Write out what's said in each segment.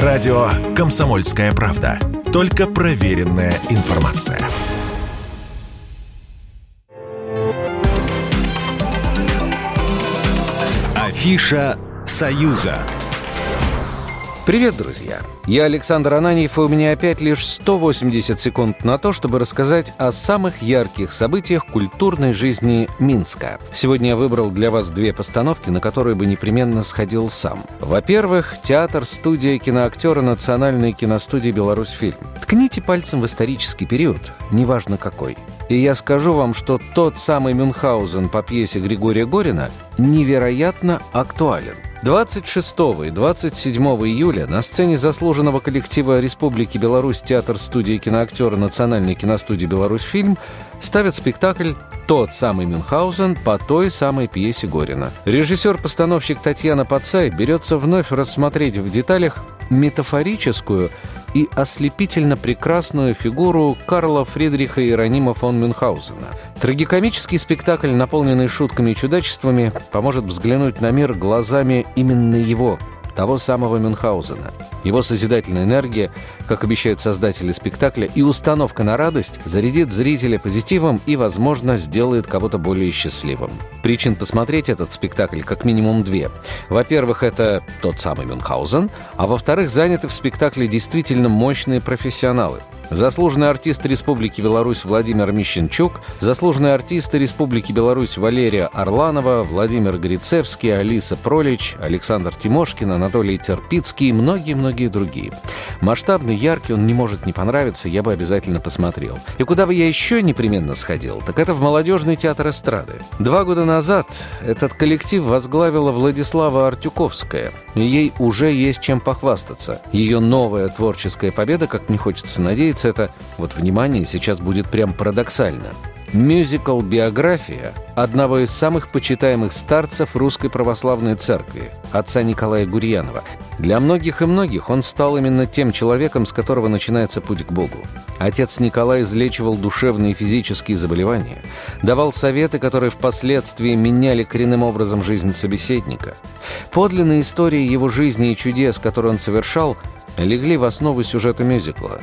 Радио «Комсомольская правда». Только проверенная информация. Афиша «Союза». Привет, друзья! Я Александр Ананьев, и у меня опять лишь 180 секунд на то, чтобы рассказать о самых ярких событиях культурной жизни Минска. Сегодня я выбрал для вас две постановки, на которые бы непременно сходил сам. Во-первых, театр, студия киноактера Национальной киностудии «Беларусьфильм». Ткните пальцем в исторический период, неважно какой. И я скажу вам, что тот самый Мюнхгаузен по пьесе Григория Горина невероятно актуален – 26 и 27 июля на сцене заслуженного коллектива Республики Беларусь театр студии киноактера Национальной киностудии «Беларусь фильм» ставят спектакль «Тот самый Мюнхгаузен» по той самой пьесе Горина. Режиссер-постановщик Татьяна Пацай берется вновь рассмотреть в деталях метафорическую и ослепительно прекрасную фигуру Карла Фридриха Иеронима фон Мюнхгаузена. Трагикомический спектакль, наполненный шутками и чудачествами, поможет взглянуть на мир глазами именно его, того самого Мюнхгаузена. Его созидательная энергия, как обещают создатели спектакля, и установка на радость зарядит зрителя позитивом и, возможно, сделает кого-то более счастливым. Причин посмотреть этот спектакль как минимум две. Во-первых, это тот самый Мюнхгаузен, а во-вторых, заняты в спектакле действительно мощные профессионалы – Заслуженный артист Республики Беларусь Владимир Мищенчук, заслуженные артисты Республики Беларусь Валерия Орланова, Владимир Грицевский, Алиса Пролич, Александр Тимошкин, Анатолий Терпицкий и многие-многие другие. Масштабный, яркий, он не может не понравиться, я бы обязательно посмотрел. И куда бы я еще непременно сходил, так это в молодежный театр эстрады. Два года назад этот коллектив возглавила Владислава Артюковская, ей уже есть чем похвастаться. Ее новая творческая победа, как мне хочется надеяться, называется это, вот внимание, сейчас будет прям парадоксально, мюзикл-биография одного из самых почитаемых старцев Русской Православной Церкви, отца Николая Гурьянова. Для многих и многих он стал именно тем человеком, с которого начинается путь к Богу. Отец Николай излечивал душевные и физические заболевания, давал советы, которые впоследствии меняли коренным образом жизнь собеседника. Подлинные истории его жизни и чудес, которые он совершал, легли в основу сюжета мюзикла.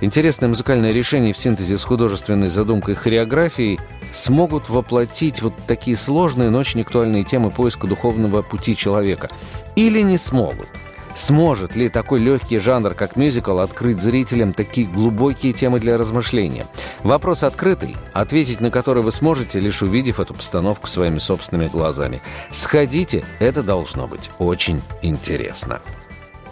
Интересное музыкальное решение в синтезе с художественной задумкой хореографией смогут воплотить вот такие сложные, но очень актуальные темы поиска духовного пути человека. Или не смогут. Сможет ли такой легкий жанр, как мюзикл, открыть зрителям такие глубокие темы для размышления? Вопрос открытый, ответить на который вы сможете, лишь увидев эту постановку своими собственными глазами. Сходите, это должно быть очень интересно.